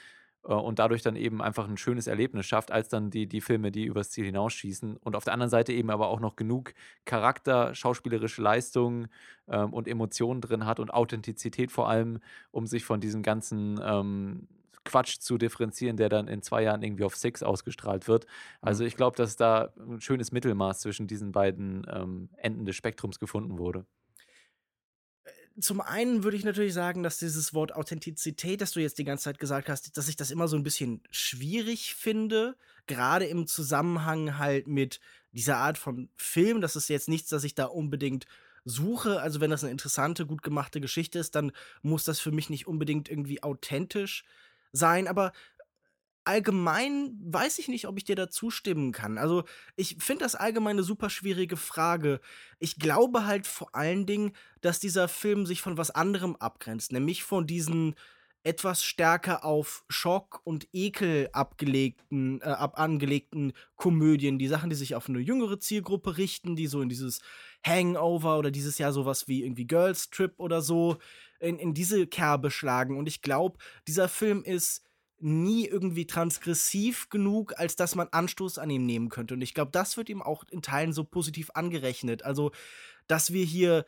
äh, und dadurch dann eben einfach ein schönes Erlebnis schafft, als dann die, die Filme, die übers Ziel hinausschießen. Und auf der anderen Seite eben aber auch noch genug Charakter, schauspielerische Leistung ähm, und Emotionen drin hat und Authentizität vor allem, um sich von diesem ganzen ähm, Quatsch zu differenzieren, der dann in zwei Jahren irgendwie auf Six ausgestrahlt wird. Also ich glaube, dass da ein schönes Mittelmaß zwischen diesen beiden ähm, Enden des Spektrums gefunden wurde zum einen würde ich natürlich sagen, dass dieses Wort Authentizität, das du jetzt die ganze Zeit gesagt hast, dass ich das immer so ein bisschen schwierig finde, gerade im Zusammenhang halt mit dieser Art von Film. Das ist jetzt nichts, das ich da unbedingt suche. Also, wenn das eine interessante, gut gemachte Geschichte ist, dann muss das für mich nicht unbedingt irgendwie authentisch sein. Aber allgemein weiß ich nicht, ob ich dir da zustimmen kann. Also, ich finde das allgemein eine super schwierige Frage. Ich glaube halt vor allen Dingen, dass dieser Film sich von was anderem abgrenzt, nämlich von diesen etwas stärker auf Schock und Ekel abgelegten, äh, ab angelegten Komödien, die Sachen, die sich auf eine jüngere Zielgruppe richten, die so in dieses Hangover oder dieses Jahr sowas wie irgendwie Girls Trip oder so in, in diese Kerbe schlagen. Und ich glaube, dieser Film ist nie irgendwie transgressiv genug, als dass man Anstoß an ihm nehmen könnte. Und ich glaube, das wird ihm auch in Teilen so positiv angerechnet. Also, dass wir hier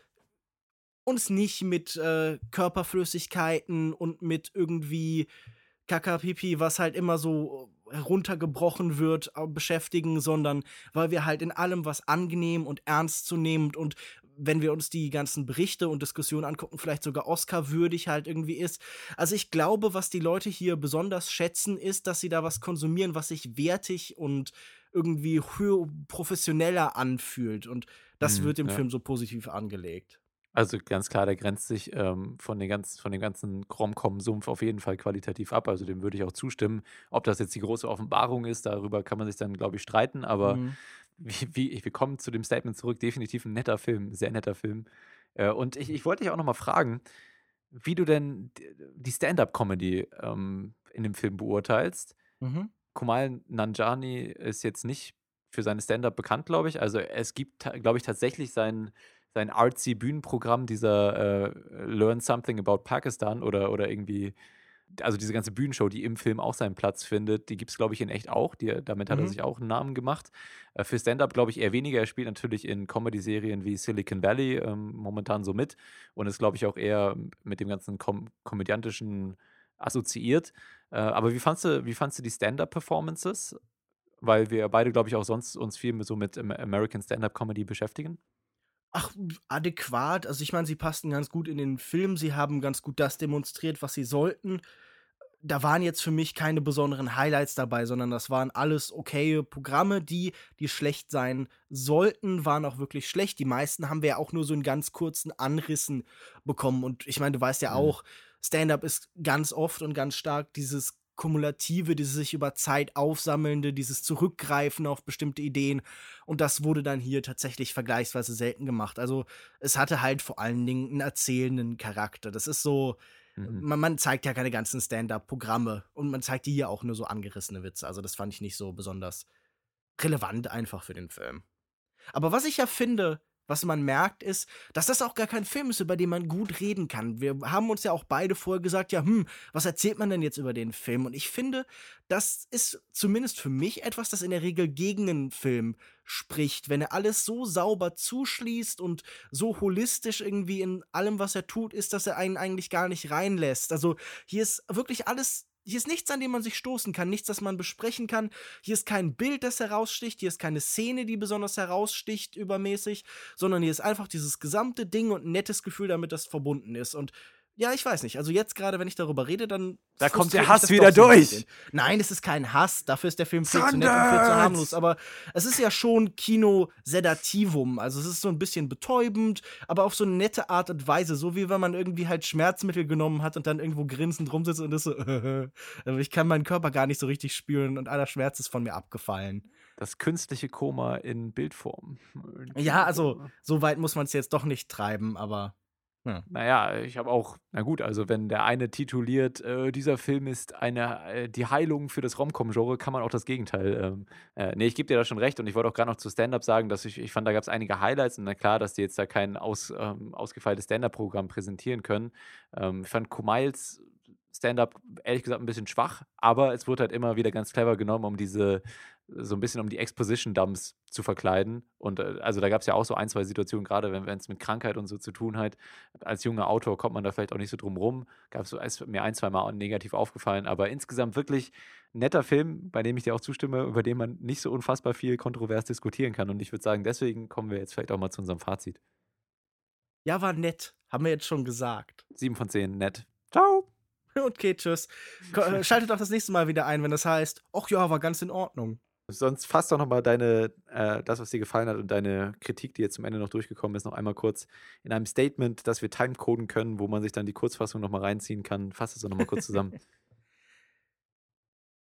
uns nicht mit äh, Körperflüssigkeiten und mit irgendwie Kaka Pipi, was halt immer so heruntergebrochen wird, äh, beschäftigen, sondern weil wir halt in allem was angenehm und ernstzunehmend und wenn wir uns die ganzen Berichte und Diskussionen angucken, vielleicht sogar Oscar-würdig halt irgendwie ist. Also ich glaube, was die Leute hier besonders schätzen, ist, dass sie da was konsumieren, was sich wertig und irgendwie professioneller anfühlt. Und das mhm, wird im ja. Film so positiv angelegt. Also ganz klar, der grenzt sich ähm, von, den ganz, von dem ganzen Cromcom-Sumpf auf jeden Fall qualitativ ab. Also dem würde ich auch zustimmen. Ob das jetzt die große Offenbarung ist, darüber kann man sich dann, glaube ich, streiten. Aber mhm wie, wie, wir kommen zu dem Statement zurück, definitiv ein netter Film, sehr netter Film. Äh, und ich, ich wollte dich auch nochmal fragen, wie du denn die Stand-up-Comedy ähm, in dem Film beurteilst. Mhm. Kumal Nanjani ist jetzt nicht für seine Stand-up bekannt, glaube ich. Also es gibt, glaube ich, tatsächlich sein, sein artsy Bühnenprogramm, dieser äh, Learn Something About Pakistan oder, oder irgendwie also diese ganze Bühnenshow, die im Film auch seinen Platz findet, die gibt es, glaube ich, in echt auch. Die, damit hat mhm. er sich auch einen Namen gemacht. Äh, für Stand-Up, glaube ich, eher weniger. Er spielt natürlich in Comedy-Serien wie Silicon Valley ähm, momentan so mit und ist, glaube ich, auch eher mit dem ganzen kom komödiantischen assoziiert. Äh, aber wie fandst du, wie fandst du die Stand-Up-Performances? Weil wir beide, glaube ich, auch sonst uns viel so mit American Stand-Up-Comedy beschäftigen. Ach, adäquat. Also ich meine, sie passten ganz gut in den Film. Sie haben ganz gut das demonstriert, was sie sollten. Da waren jetzt für mich keine besonderen Highlights dabei, sondern das waren alles okaye Programme, die, die schlecht sein sollten, waren auch wirklich schlecht. Die meisten haben wir ja auch nur so in ganz kurzen Anrissen bekommen. Und ich meine, du weißt ja mhm. auch, Stand-up ist ganz oft und ganz stark dieses Kumulative, dieses sich über Zeit aufsammelnde, dieses Zurückgreifen auf bestimmte Ideen. Und das wurde dann hier tatsächlich vergleichsweise selten gemacht. Also es hatte halt vor allen Dingen einen erzählenden Charakter. Das ist so, mhm. man, man, zeigt ja keine ganzen Stand-up-Programme und man zeigt hier auch nur so angerissene Witze. Also das fand ich nicht so besonders relevant einfach für den Film. Aber was ich ja finde, was man merkt, ist, dass das auch gar kein Film ist, über den man gut reden kann. Wir haben uns ja auch beide vorher gesagt, ja, hm, was erzählt man denn jetzt über den Film? Und ich finde, das ist zumindest für mich etwas, das in der Regel gegen einen Film spricht, wenn er alles so sauber zuschließt und so holistisch irgendwie in allem, was er tut, ist, dass er einen eigentlich gar nicht reinlässt. Also hier ist wirklich alles hier ist nichts, an dem man sich stoßen kann, nichts, das man besprechen kann. Hier ist kein Bild, das heraussticht, hier ist keine Szene, die besonders heraussticht übermäßig, sondern hier ist einfach dieses gesamte Ding und ein nettes Gefühl, damit das verbunden ist. Und ja, ich weiß nicht. Also jetzt gerade, wenn ich darüber rede, dann. Da kommt der Hass wieder durch. Nein, es ist kein Hass. Dafür ist der Film viel zu nett und viel zu harmlos. Aber es ist ja schon Kino-Sedativum. Also es ist so ein bisschen betäubend, aber auf so eine nette Art und Weise. So wie wenn man irgendwie halt Schmerzmittel genommen hat und dann irgendwo grinsend rumsitzt und ist so, also ich kann meinen Körper gar nicht so richtig spüren und aller Schmerz ist von mir abgefallen. Das künstliche Koma in Bildform. Ja, also so weit muss man es jetzt doch nicht treiben, aber. Ja. Naja, ich habe auch, na gut, also wenn der eine tituliert, äh, dieser Film ist eine, äh, die Heilung für das Rom-Com-Genre, kann man auch das Gegenteil. Ähm, äh, nee, ich gebe dir da schon recht und ich wollte auch gerade noch zu Stand-Up sagen, dass ich, ich fand, da gab es einige Highlights und na klar, dass die jetzt da kein aus, ähm, ausgefeiltes Stand-Up-Programm präsentieren können. Ähm, ich fand Kumails Stand-up ehrlich gesagt ein bisschen schwach, aber es wurde halt immer wieder ganz clever genommen, um diese so ein bisschen um die Exposition-Dumps zu verkleiden. Und äh, also da gab es ja auch so ein, zwei Situationen, gerade wenn es mit Krankheit und so zu tun hat. Als junger Autor kommt man da vielleicht auch nicht so drum rum. Gab es so, mir ein, zwei Mal negativ aufgefallen. Aber insgesamt wirklich netter Film, bei dem ich dir auch zustimme, über den man nicht so unfassbar viel kontrovers diskutieren kann. Und ich würde sagen, deswegen kommen wir jetzt vielleicht auch mal zu unserem Fazit. Ja, war nett. Haben wir jetzt schon gesagt. 7 von 10, nett. Okay, tschüss. Äh, Schaltet auch das nächste Mal wieder ein, wenn das heißt, ach ja, war ganz in Ordnung. Sonst fass doch nochmal deine, äh, das, was dir gefallen hat und deine Kritik, die jetzt zum Ende noch durchgekommen ist, noch einmal kurz in einem Statement, das wir timecoden können, wo man sich dann die Kurzfassung nochmal reinziehen kann. Fass es doch nochmal kurz zusammen.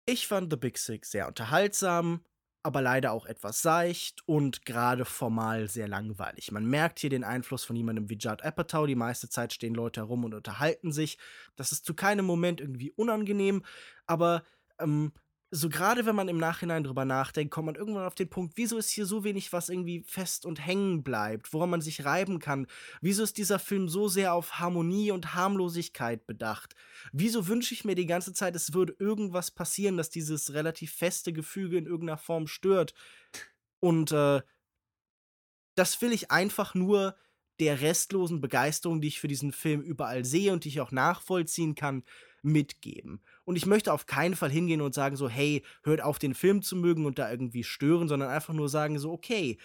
Ich fand The Big Sick sehr unterhaltsam, aber leider auch etwas seicht und gerade formal sehr langweilig. Man merkt hier den Einfluss von jemandem wie Judd Apatow. Die meiste Zeit stehen Leute herum und unterhalten sich. Das ist zu keinem Moment irgendwie unangenehm, aber ähm, so gerade wenn man im Nachhinein drüber nachdenkt, kommt man irgendwann auf den Punkt, wieso ist hier so wenig, was irgendwie fest und hängen bleibt, woran man sich reiben kann? Wieso ist dieser Film so sehr auf Harmonie und Harmlosigkeit bedacht? Wieso wünsche ich mir die ganze Zeit, es würde irgendwas passieren, das dieses relativ feste Gefüge in irgendeiner Form stört? Und äh, das will ich einfach nur der restlosen Begeisterung, die ich für diesen Film überall sehe und die ich auch nachvollziehen kann, mitgeben. Und ich möchte auf keinen Fall hingehen und sagen so, hey, hört auf, den Film zu mögen und da irgendwie stören, sondern einfach nur sagen so, okay,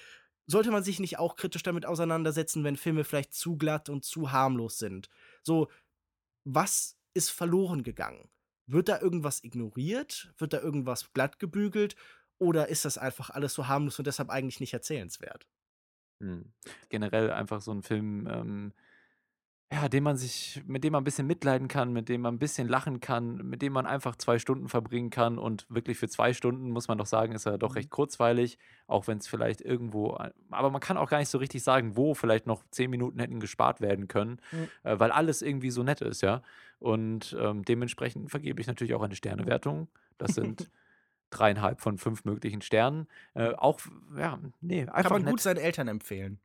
sollte man sich nicht auch kritisch damit auseinandersetzen, wenn Filme vielleicht zu glatt und zu harmlos sind? So, was ist verloren gegangen? Wird da irgendwas ignoriert? Wird da irgendwas glatt gebügelt? Oder ist das einfach alles so harmlos und deshalb eigentlich nicht erzählenswert? Hm. Generell einfach so ein Film, ähm, ja, den man sich, mit dem man ein bisschen mitleiden kann, mit dem man ein bisschen lachen kann, mit dem man einfach zwei Stunden verbringen kann. Und wirklich für zwei Stunden, muss man doch sagen, ist er doch Mhm. recht kurzweilig, auch wenn es vielleicht irgendwo, aber man kann auch gar nicht so richtig sagen, wo vielleicht noch zehn Minuten hätten gespart werden können, Mhm. äh, weil alles irgendwie so nett ist, ja. Und ähm, dementsprechend vergebe ich natürlich auch eine Sternewertung. Das sind dreieinhalb von fünf möglichen Sternen. Äh, auch, ja, nee, Kann einfach man nett. gut seinen Eltern empfehlen.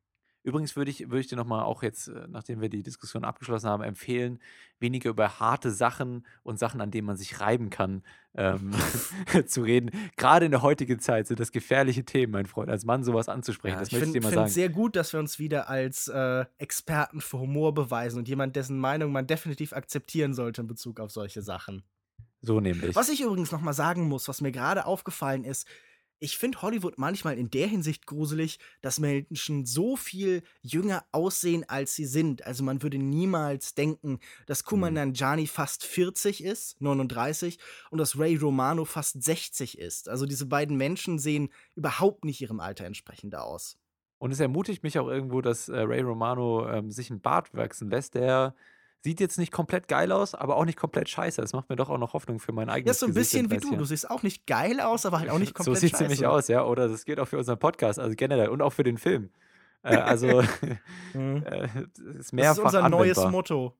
Übrigens würde ich, würde ich dir nochmal auch jetzt, äh, nachdem wir die Diskussion abgeschlossen haben, empfehlen, weniger über harte Sachen und Sachen, an denen man sich reiben kann, ähm, zu reden. Gerade in der heutigen Zeit sind das gefährliche Themen, mein Freund, als Mann sowas anzusprechen. Ja, das ich möchte ich finde dir mal es sagen. sehr gut, dass wir uns wieder als äh, Experten für Humor beweisen und jemand, dessen Meinung man definitiv akzeptieren sollte in Bezug auf solche Sachen. So nämlich. Was ich übrigens noch mal sagen muss, was mir gerade aufgefallen ist, ich finde Hollywood manchmal in der Hinsicht gruselig, dass Menschen so viel jünger aussehen, als sie sind. Also man würde niemals denken, dass Kumail Hm. Nanjiani fast 40 ist, 39, und dass Ray Romano fast 60 ist. Also diese beiden Menschen sehen überhaupt nicht ihrem Alter entsprechend aus. Und es ermutigt mich auch irgendwo, dass äh, Ray Romano ähm, sich einen Bart wachsen lässt, der sieht jetzt nicht komplett geil aus, aber auch nicht komplett scheiße. Das macht mir doch auch noch Hoffnung für mein Ja, eigenes ist so ein Gesicht bisschen wie du. Du siehst auch nicht geil aus, aber halt auch nicht So komplett sieht es nämlich scheiße. aus, ja. Oder das gilt auch für unseren Podcast, also generell und auch für den Film. Äh, also Mhm. äh, ist Das ist mehrfach unser neues anwendbar. Motto.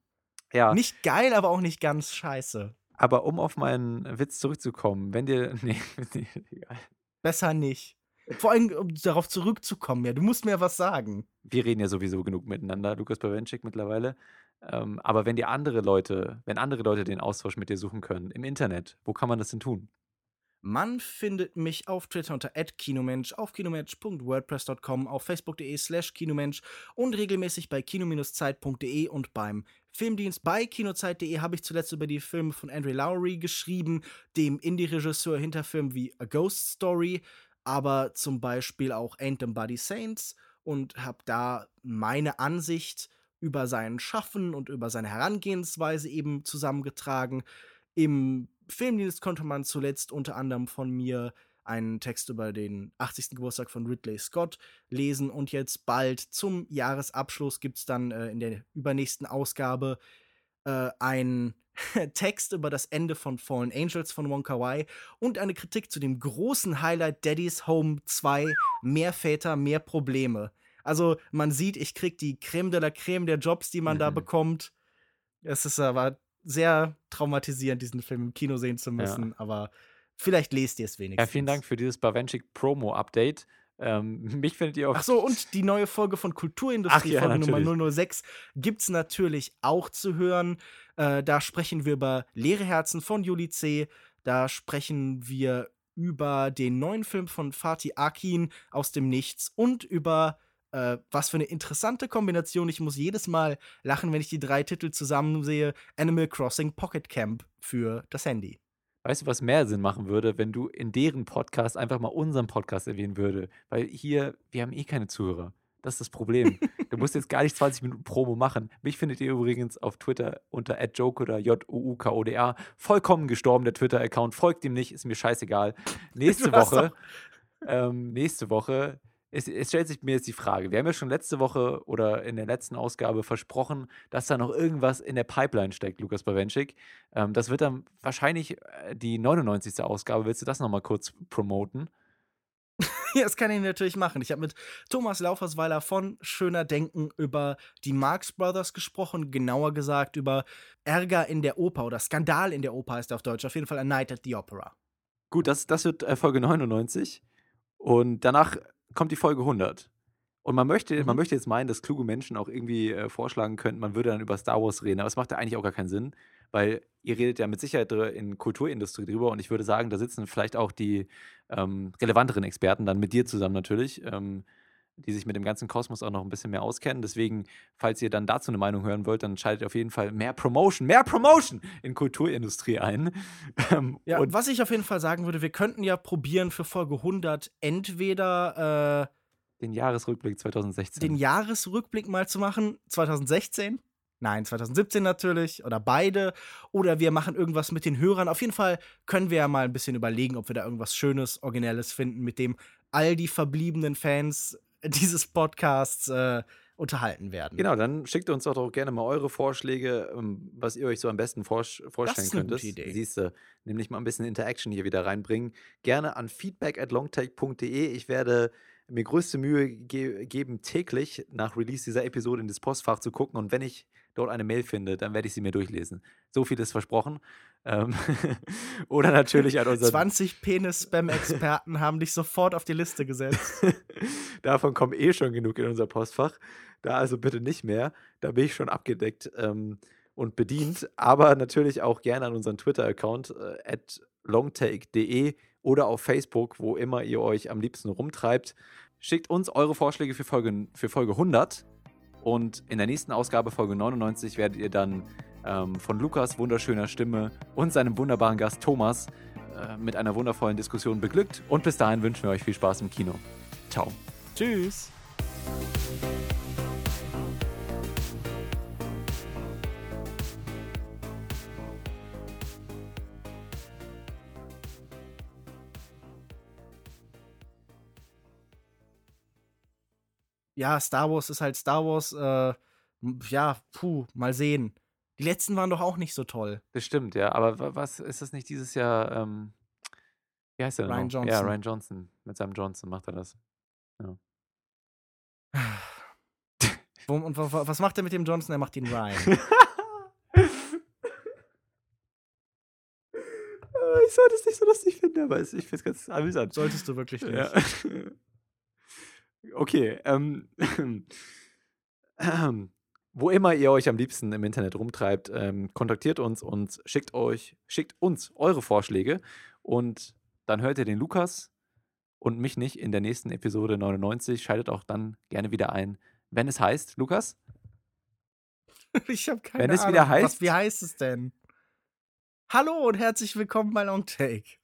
Ja, Nicht geil, aber auch nicht ganz scheiße. aber um auf meinen Witz zurückzukommen, wenn dir, nee, nee egal. Besser nicht. Vor allem, um darauf zurückzukommen, ja. Du musst mir was sagen. Wir reden ja sowieso genug miteinander, Lukas Bawenschik mittlerweile. Ähm, aber wenn dir andere Leute, wenn andere Leute den Austausch mit dir suchen können, im Internet, wo kann man das denn tun? Man findet mich auf Twitter unter @kinomensch, auf kinomensch.wordpress.com, auf facebook.de slash kinomensch und regelmäßig bei kino-zeit.de und beim Filmdienst bei kinozeit.de habe ich zuletzt über die Filme von Andre Lowry geschrieben, dem Indie-Regisseur hinter Filmen wie A Ghost Story, aber zum Beispiel auch Ain't Them Body Saints und habe da meine Ansicht über sein Schaffen und über seine Herangehensweise eben zusammengetragen. Im Filmdienst konnte man zuletzt unter anderem von mir einen Text über den 80. Geburtstag von Ridley Scott lesen und jetzt bald zum Jahresabschluss gibt es dann äh, in der übernächsten Ausgabe äh, einen Text über das Ende von Fallen Angels von Wonka Wai und eine Kritik zu dem großen Highlight Daddy's Home 2 Mehr Väter, mehr Probleme. Also man sieht, ich krieg die Creme de la Creme der Jobs, die man da Mhm. bekommt. Es ist aber sehr traumatisierend, diesen Film im Kino sehen zu müssen, aber vielleicht lest ihr es wenigstens. Ja, vielen Dank für dieses Bawenschik Promo-Update. Ähm, mich findet ihr auf Ach so, und die neue Folge von Kulturindustrie, ja, Folge natürlich. Nummer 006, gibt's natürlich auch zu hören. Äh, da sprechen wir über Leere Herzen von Juli C. Da sprechen wir über den neuen Film von Fatih Akin aus dem Nichts und über äh, was für eine interessante Kombination. Ich muss jedes Mal lachen, wenn ich die drei Titel zusammen sehe. Animal Crossing Pocket Camp für das Handy. Weißt du, was mehr Sinn machen würde, wenn du in deren Podcast einfach mal unseren Podcast erwähnen würde? Weil hier, wir haben eh keine Zuhörer. Das ist das Problem. du musst jetzt gar nicht 20 Minuten Promo machen. Mich findet ihr übrigens auf Twitter unter @joke oder J-U-U-K-O-D-A. Vollkommen gestorben, der Twitter-Account. Folgt ihm nicht, ist mir scheißegal. Nächste Woche, ähm, nächste Woche es, es, stellt sich mir jetzt die Frage, wir haben ja schon letzte Woche oder in der letzten Ausgabe versprochen, dass da noch irgendwas in der Pipeline steckt, Lukas Bawenschik. Ähm, das wird dann wahrscheinlich äh, die 99. Ausgabe. Willst du das nochmal kurz promoten? ja, das kann ich natürlich machen. Ich habe mit Thomas Laufersweiler von Schöner Denken über die Marx Brothers gesprochen, genauer gesagt über Ärger in der Oper oder Skandal in der Oper heißt er auf Deutsch. Auf jeden Fall A Night at the Opera. Gut, das, das wird äh, Folge 99. Und danach kommt die Folge 100. Und man möchte, mhm. man möchte jetzt meinen, dass kluge Menschen auch irgendwie äh, vorschlagen könnten, man würde dann über Star Wars reden. Aber es macht ja eigentlich auch gar keinen Sinn, weil ihr redet ja mit Sicherheit in Kulturindustrie drüber. Und ich würde sagen, da sitzen vielleicht auch die ähm, relevanteren Experten, dann mit dir zusammen natürlich, ähm, die sich mit dem ganzen Kosmos auch noch ein bisschen mehr auskennen. Deswegen, falls ihr dann dazu eine Meinung hören wollt, dann schaltet auf jeden Fall mehr Promotion, mehr Promotion in Kulturindustrie ein. Ähm, ja, und was ich auf jeden Fall sagen würde, wir könnten ja probieren für Folge 100 entweder äh, den Jahresrückblick 2016. Den Jahresrückblick mal zu machen, 2016. Nein, 2017 natürlich oder beide. Oder wir machen irgendwas mit den Hörern. Auf jeden Fall können wir ja mal ein bisschen überlegen, ob wir da irgendwas Schönes, Originelles finden, mit dem all die verbliebenen Fans dieses Podcasts äh, unterhalten werden. Genau, dann schickt uns doch, doch gerne mal eure Vorschläge, ähm, was ihr euch so am besten vor vorstellen das ist eine könntet. Gute Idee. Siehst du, nämlich mal ein bisschen Interaction hier wieder reinbringen. Gerne an feedback at longtake.de. Ich werde mir größte Mühe ge geben, täglich nach Release dieser Episode in das Postfach zu gucken. Und wenn ich dort eine Mail finde, dann werde ich sie mir durchlesen. So viel ist versprochen. Ähm Oder natürlich an unseren. 20 Penis-Spam-Experten haben dich sofort auf die Liste gesetzt. Davon kommen eh schon genug in unser Postfach. Da also bitte nicht mehr. Da bin ich schon abgedeckt ähm, und bedient. Aber natürlich auch gerne an unseren Twitter-Account äh, longtake.de oder auf Facebook, wo immer ihr euch am liebsten rumtreibt. Schickt uns eure Vorschläge für Folge, für Folge 100 und in der nächsten Ausgabe, Folge 99, werdet ihr dann ähm, von Lukas wunderschöner Stimme und seinem wunderbaren Gast Thomas äh, mit einer wundervollen Diskussion beglückt. Und bis dahin wünschen wir euch viel Spaß im Kino. Ciao. Tschüss. ja, Star Wars ist halt Star Wars. Äh, ja, puh, mal sehen. Die letzten waren doch auch nicht so toll. Das stimmt, ja. Aber was ist das nicht dieses Jahr? Ähm, wie heißt der Ryan noch? Johnson. Ja, Ryan Johnson. Mit seinem Johnson macht er das. Ja. und was macht er mit dem Johnson? Er macht ihn Ryan. ich sollte es nicht so lustig finden, aber ich finde es ganz amüsant. Solltest du wirklich nicht. Ja. Okay. Ähm, ähm, wo immer ihr euch am liebsten im Internet rumtreibt, ähm, kontaktiert uns und schickt euch, schickt uns eure Vorschläge und dann hört ihr den Lukas und mich nicht in der nächsten Episode 99. Schaltet auch dann gerne wieder ein, wenn es heißt, Lukas? Ich habe keine Ahnung. Wenn es wieder heißt. Was, wie heißt es denn? Hallo und herzlich willkommen bei Long Take.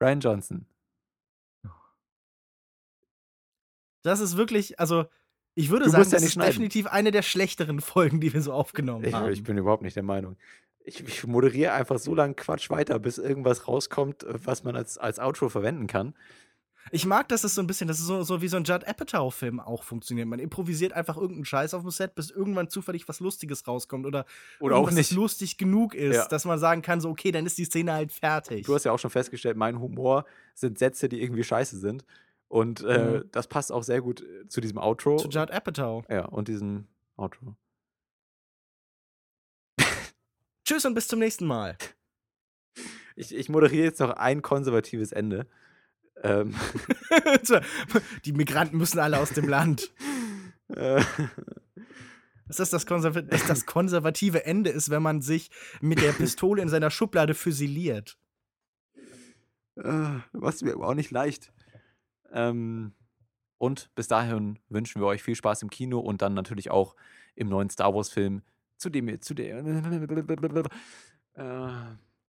Brian Johnson. Das ist wirklich, also ich würde du sagen, ja das ist definitiv eine der schlechteren Folgen, die wir so aufgenommen ich, haben. Ich bin überhaupt nicht der Meinung. Ich, ich moderiere einfach so lange Quatsch weiter, bis irgendwas rauskommt, was man als, als Outro verwenden kann. Ich mag, dass es so ein bisschen, das ist so, so wie so ein Judd Apatow-Film auch funktioniert. Man improvisiert einfach irgendeinen Scheiß auf dem Set, bis irgendwann zufällig was Lustiges rauskommt oder, oder auch nicht lustig genug ist, ja. dass man sagen kann, so, okay, dann ist die Szene halt fertig. Du hast ja auch schon festgestellt, mein Humor sind Sätze, die irgendwie scheiße sind. Und äh, mhm. das passt auch sehr gut äh, zu diesem Outro. Zu Judd Apatow. Ja, und diesem Outro. Tschüss und bis zum nächsten Mal. Ich, ich moderiere jetzt noch ein konservatives Ende. Ähm. Die Migranten müssen alle aus dem Land. Dass das das, dass das konservative Ende ist, wenn man sich mit der Pistole in seiner Schublade füsiliert. Äh, was mir aber auch nicht leicht. Ähm, und bis dahin wünschen wir euch viel Spaß im Kino und dann natürlich auch im neuen Star Wars-Film, zu dem ihr, zu der. Äh,